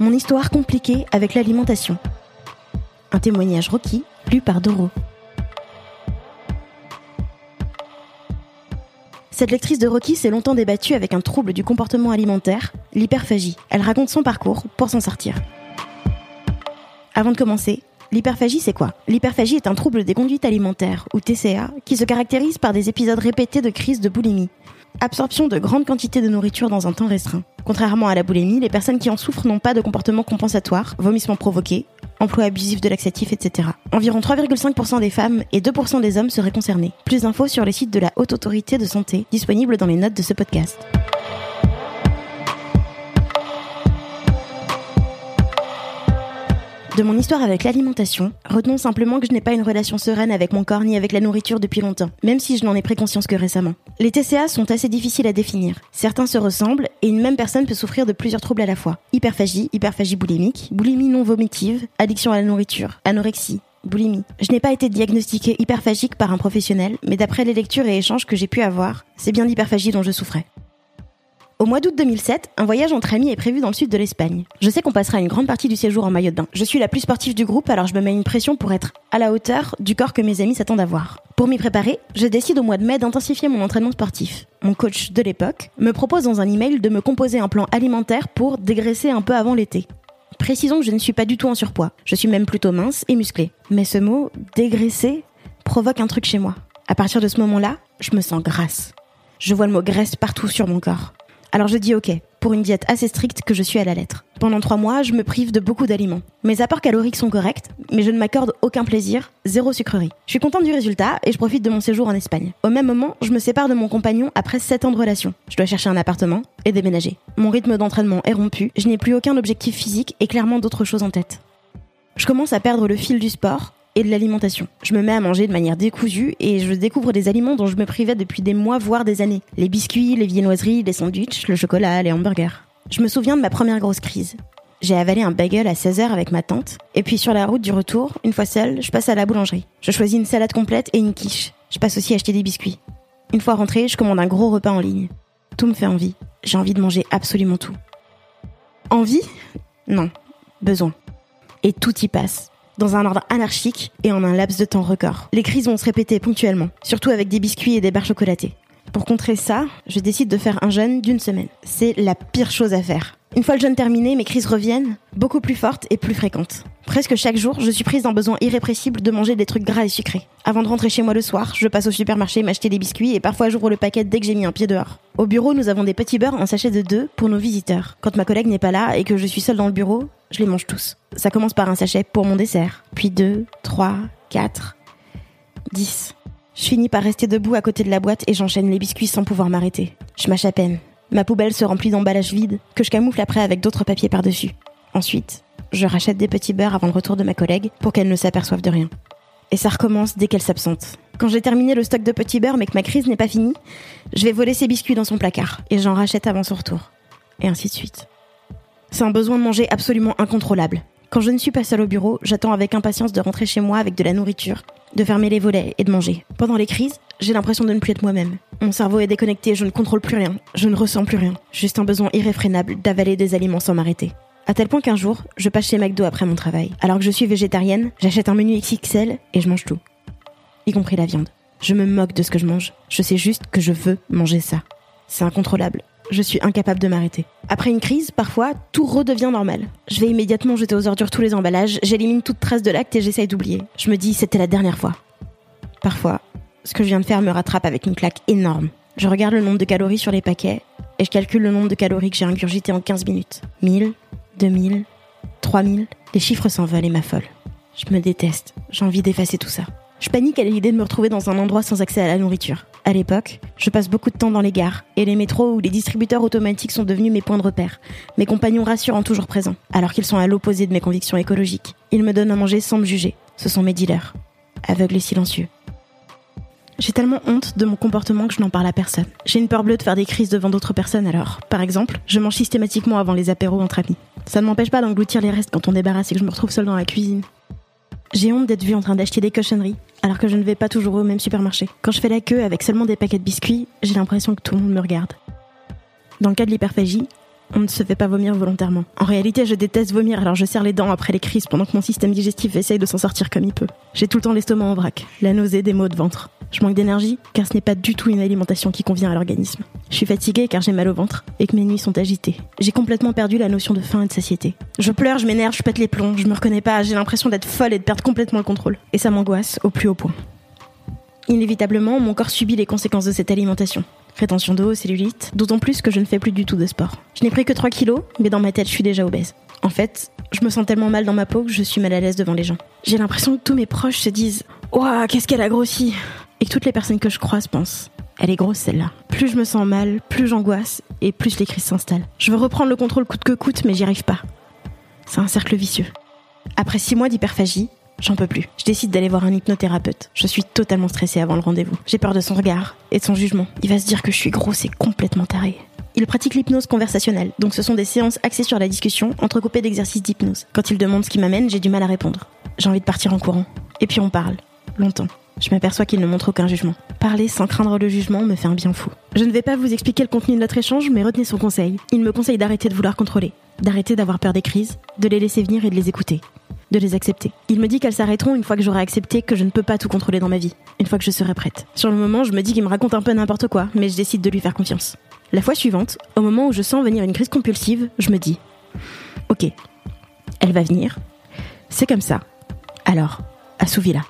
Mon histoire compliquée avec l'alimentation. Un témoignage Rocky, lu par Doro. Cette lectrice de Rocky s'est longtemps débattue avec un trouble du comportement alimentaire, l'hyperphagie. Elle raconte son parcours pour s'en sortir. Avant de commencer, l'hyperphagie c'est quoi? L'hyperphagie est un trouble des conduites alimentaires, ou TCA, qui se caractérise par des épisodes répétés de crise de boulimie. Absorption de grandes quantités de nourriture dans un temps restreint. Contrairement à la boulimie, les personnes qui en souffrent n'ont pas de comportement compensatoire, vomissements provoqués, emploi abusif de laxatifs, etc. Environ 3,5% des femmes et 2% des hommes seraient concernés. Plus d'infos sur les sites de la Haute Autorité de Santé, disponibles dans les notes de ce podcast. De mon histoire avec l'alimentation, retenons simplement que je n'ai pas une relation sereine avec mon corps ni avec la nourriture depuis longtemps, même si je n'en ai pris conscience que récemment. Les TCA sont assez difficiles à définir. Certains se ressemblent et une même personne peut souffrir de plusieurs troubles à la fois. Hyperphagie, hyperphagie boulimique, boulimie non vomitive, addiction à la nourriture, anorexie, boulimie. Je n'ai pas été diagnostiquée hyperphagique par un professionnel, mais d'après les lectures et échanges que j'ai pu avoir, c'est bien l'hyperphagie dont je souffrais. Au mois d'août 2007, un voyage entre amis est prévu dans le sud de l'Espagne. Je sais qu'on passera une grande partie du séjour en maillot de bain. Je suis la plus sportive du groupe, alors je me mets une pression pour être à la hauteur du corps que mes amis s'attendent à voir. Pour m'y préparer, je décide au mois de mai d'intensifier mon entraînement sportif. Mon coach de l'époque me propose dans un email de me composer un plan alimentaire pour dégraisser un peu avant l'été. Précisons que je ne suis pas du tout en surpoids. Je suis même plutôt mince et musclée. Mais ce mot, dégraisser, provoque un truc chez moi. À partir de ce moment-là, je me sens grasse. Je vois le mot graisse partout sur mon corps. Alors je dis ok, pour une diète assez stricte que je suis à la lettre. Pendant trois mois, je me prive de beaucoup d'aliments. Mes apports caloriques sont corrects, mais je ne m'accorde aucun plaisir, zéro sucrerie. Je suis contente du résultat et je profite de mon séjour en Espagne. Au même moment, je me sépare de mon compagnon après sept ans de relation. Je dois chercher un appartement et déménager. Mon rythme d'entraînement est rompu, je n'ai plus aucun objectif physique et clairement d'autres choses en tête. Je commence à perdre le fil du sport de l'alimentation. Je me mets à manger de manière décousue et je découvre des aliments dont je me privais depuis des mois, voire des années. Les biscuits, les viennoiseries, les sandwichs, le chocolat, les hamburgers. Je me souviens de ma première grosse crise. J'ai avalé un bagel à 16h avec ma tante, et puis sur la route du retour, une fois seule, je passe à la boulangerie. Je choisis une salade complète et une quiche. Je passe aussi acheter des biscuits. Une fois rentrée, je commande un gros repas en ligne. Tout me fait envie. J'ai envie de manger absolument tout. Envie? Non. Besoin. Et tout y passe dans un ordre anarchique et en un laps de temps record. Les crises vont se répéter ponctuellement, surtout avec des biscuits et des barres chocolatées. Pour contrer ça, je décide de faire un jeûne d'une semaine. C'est la pire chose à faire. Une fois le jeûne terminé, mes crises reviennent, beaucoup plus fortes et plus fréquentes. Presque chaque jour, je suis prise d'un besoin irrépressible de manger des trucs gras et sucrés. Avant de rentrer chez moi le soir, je passe au supermarché m'acheter des biscuits et parfois j'ouvre le paquet dès que j'ai mis un pied dehors. Au bureau, nous avons des petits beurres en sachet de deux pour nos visiteurs. Quand ma collègue n'est pas là et que je suis seule dans le bureau, je les mange tous. Ça commence par un sachet pour mon dessert, puis deux, trois, quatre, dix. Je finis par rester debout à côté de la boîte et j'enchaîne les biscuits sans pouvoir m'arrêter. Je mâche à peine. Ma poubelle se remplit d'emballages vides que je camoufle après avec d'autres papiers par-dessus. Ensuite, je rachète des petits beurres avant le retour de ma collègue pour qu'elle ne s'aperçoive de rien. Et ça recommence dès qu'elle s'absente. Quand j'ai terminé le stock de petits beurres mais que ma crise n'est pas finie, je vais voler ses biscuits dans son placard et j'en rachète avant son retour. Et ainsi de suite. C'est un besoin de manger absolument incontrôlable. Quand je ne suis pas seule au bureau, j'attends avec impatience de rentrer chez moi avec de la nourriture, de fermer les volets et de manger. Pendant les crises, j'ai l'impression de ne plus être moi-même. Mon cerveau est déconnecté, je ne contrôle plus rien, je ne ressens plus rien. Juste un besoin irréfrénable d'avaler des aliments sans m'arrêter. À tel point qu'un jour, je passe chez McDo après mon travail. Alors que je suis végétarienne, j'achète un menu XXL et je mange tout. Y compris la viande. Je me moque de ce que je mange. Je sais juste que je veux manger ça. C'est incontrôlable. Je suis incapable de m'arrêter. Après une crise, parfois, tout redevient normal. Je vais immédiatement jeter aux ordures tous les emballages, j'élimine toute trace de l'acte et j'essaye d'oublier. Je me dis, c'était la dernière fois. Parfois, ce que je viens de faire me rattrape avec une claque énorme. Je regarde le nombre de calories sur les paquets et je calcule le nombre de calories que j'ai ingurgité en 15 minutes. 1000, 2000, 3000. Les chiffres s'envolent et m'affolent. Je me déteste. J'ai envie d'effacer tout ça. Je panique à l'idée de me retrouver dans un endroit sans accès à la nourriture. À l'époque, je passe beaucoup de temps dans les gares et les métros où les distributeurs automatiques sont devenus mes points de repère, mes compagnons rassurants toujours présents, alors qu'ils sont à l'opposé de mes convictions écologiques. Ils me donnent à manger sans me juger. Ce sont mes dealers, aveugles et silencieux. J'ai tellement honte de mon comportement que je n'en parle à personne. J'ai une peur bleue de faire des crises devant d'autres personnes alors. Par exemple, je mange systématiquement avant les apéros entre amis. Ça ne m'empêche pas d'engloutir les restes quand on débarrasse et que je me retrouve seule dans la cuisine. J'ai honte d'être vue en train d'acheter des cochonneries, alors que je ne vais pas toujours au même supermarché. Quand je fais la queue avec seulement des paquets de biscuits, j'ai l'impression que tout le monde me regarde. Dans le cas de l'hyperphagie, on ne se fait pas vomir volontairement. En réalité, je déteste vomir, alors je serre les dents après les crises pendant que mon système digestif essaye de s'en sortir comme il peut. J'ai tout le temps l'estomac en vrac, la nausée, des maux de ventre. Je manque d'énergie, car ce n'est pas du tout une alimentation qui convient à l'organisme. Je suis fatiguée car j'ai mal au ventre et que mes nuits sont agitées. J'ai complètement perdu la notion de faim et de satiété. Je pleure, je m'énerve, je pète les plombs, je me reconnais pas, j'ai l'impression d'être folle et de perdre complètement le contrôle. Et ça m'angoisse au plus haut point. Inévitablement, mon corps subit les conséquences de cette alimentation. Rétention d'eau, cellulite, d'autant plus que je ne fais plus du tout de sport. Je n'ai pris que 3 kilos, mais dans ma tête, je suis déjà obèse. En fait, je me sens tellement mal dans ma peau que je suis mal à l'aise devant les gens. J'ai l'impression que tous mes proches se disent Ouah, qu'est-ce qu'elle a grossi Et que toutes les personnes que je croise pensent Elle est grosse celle-là. Plus je me sens mal, plus j'angoisse, et plus les crises s'installent. Je veux reprendre le contrôle coûte que coûte, mais j'y arrive pas. C'est un cercle vicieux. Après 6 mois d'hyperphagie, J'en peux plus. Je décide d'aller voir un hypnothérapeute. Je suis totalement stressée avant le rendez-vous. J'ai peur de son regard et de son jugement. Il va se dire que je suis grosse et complètement tarée. Il pratique l'hypnose conversationnelle, donc ce sont des séances axées sur la discussion, entrecoupées d'exercices d'hypnose. Quand il demande ce qui m'amène, j'ai du mal à répondre. J'ai envie de partir en courant. Et puis on parle. Longtemps. Je m'aperçois qu'il ne montre aucun jugement. Parler sans craindre le jugement me fait un bien fou. Je ne vais pas vous expliquer le contenu de notre échange, mais retenez son conseil. Il me conseille d'arrêter de vouloir contrôler, d'arrêter d'avoir peur des crises, de les laisser venir et de les écouter de les accepter. Il me dit qu'elles s'arrêteront une fois que j'aurai accepté que je ne peux pas tout contrôler dans ma vie, une fois que je serai prête. Sur le moment, je me dis qu'il me raconte un peu n'importe quoi, mais je décide de lui faire confiance. La fois suivante, au moment où je sens venir une crise compulsive, je me dis Ok, elle va venir, c'est comme ça. Alors, assouvis-la.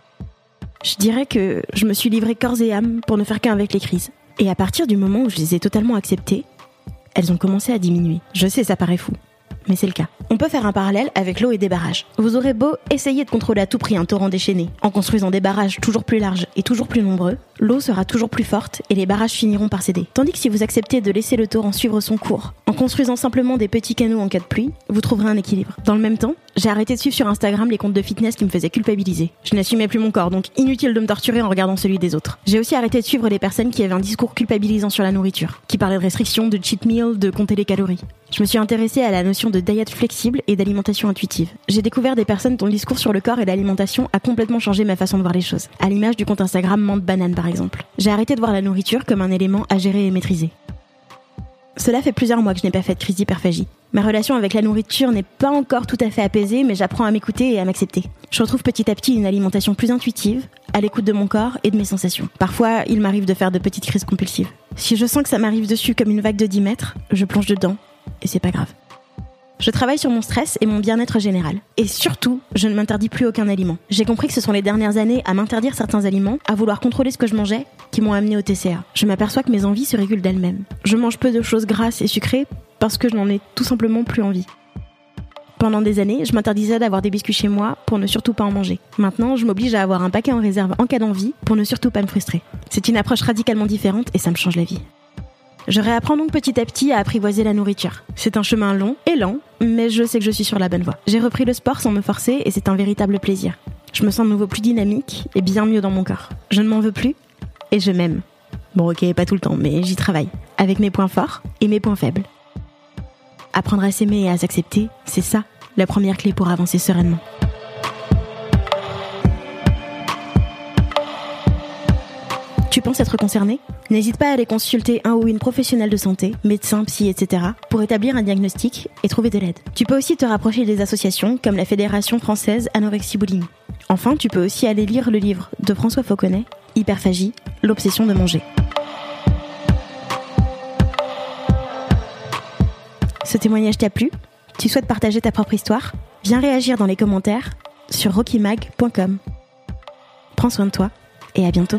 Je dirais que je me suis livrée corps et âme pour ne faire qu'un avec les crises. Et à partir du moment où je les ai totalement acceptées, elles ont commencé à diminuer. Je sais, ça paraît fou mais c'est le cas. On peut faire un parallèle avec l'eau et des barrages. Vous aurez beau essayer de contrôler à tout prix un torrent déchaîné, en construisant des barrages toujours plus larges et toujours plus nombreux, l'eau sera toujours plus forte et les barrages finiront par céder. Tandis que si vous acceptez de laisser le torrent suivre son cours, en construisant simplement des petits canaux en cas de pluie, vous trouverez un équilibre. Dans le même temps, j'ai arrêté de suivre sur Instagram les comptes de fitness qui me faisaient culpabiliser. Je n'assumais plus mon corps, donc inutile de me torturer en regardant celui des autres. J'ai aussi arrêté de suivre les personnes qui avaient un discours culpabilisant sur la nourriture, qui parlaient de restrictions, de cheat meal, de compter les calories. Je me suis intéressée à la notion de diet flexible et d'alimentation intuitive. J'ai découvert des personnes dont le discours sur le corps et l'alimentation a complètement changé ma façon de voir les choses, à l'image du compte Instagram Mante Banane par exemple. J'ai arrêté de voir la nourriture comme un élément à gérer et maîtriser. Cela fait plusieurs mois que je n'ai pas fait de crise d'hyperphagie. Ma relation avec la nourriture n'est pas encore tout à fait apaisée, mais j'apprends à m'écouter et à m'accepter. Je retrouve petit à petit une alimentation plus intuitive, à l'écoute de mon corps et de mes sensations. Parfois, il m'arrive de faire de petites crises compulsives. Si je sens que ça m'arrive dessus comme une vague de 10 mètres, je plonge dedans, et c'est pas grave. Je travaille sur mon stress et mon bien-être général. Et surtout, je ne m'interdis plus aucun aliment. J'ai compris que ce sont les dernières années à m'interdire certains aliments, à vouloir contrôler ce que je mangeais, qui m'ont amené au TCA. Je m'aperçois que mes envies se régulent d'elles-mêmes. Je mange peu de choses grasses et sucrées parce que je n'en ai tout simplement plus envie. Pendant des années, je m'interdisais d'avoir des biscuits chez moi pour ne surtout pas en manger. Maintenant, je m'oblige à avoir un paquet en réserve en cas d'envie pour ne surtout pas me frustrer. C'est une approche radicalement différente et ça me change la vie. Je réapprends donc petit à petit à apprivoiser la nourriture. C'est un chemin long et lent, mais je sais que je suis sur la bonne voie. J'ai repris le sport sans me forcer et c'est un véritable plaisir. Je me sens de nouveau plus dynamique et bien mieux dans mon corps. Je ne m'en veux plus et je m'aime. Bon ok, pas tout le temps, mais j'y travaille. Avec mes points forts et mes points faibles. Apprendre à s'aimer et à s'accepter, c'est ça la première clé pour avancer sereinement. Tu penses être concerné? N'hésite pas à aller consulter un ou une professionnelle de santé, médecin, psy, etc., pour établir un diagnostic et trouver de l'aide. Tu peux aussi te rapprocher des associations comme la Fédération française anorexie boulimie. Enfin, tu peux aussi aller lire le livre de François Fauconnet, Hyperphagie, l'obsession de manger. Ce témoignage t'a plu? Tu souhaites partager ta propre histoire? Viens réagir dans les commentaires sur rockymag.com. Prends soin de toi et à bientôt.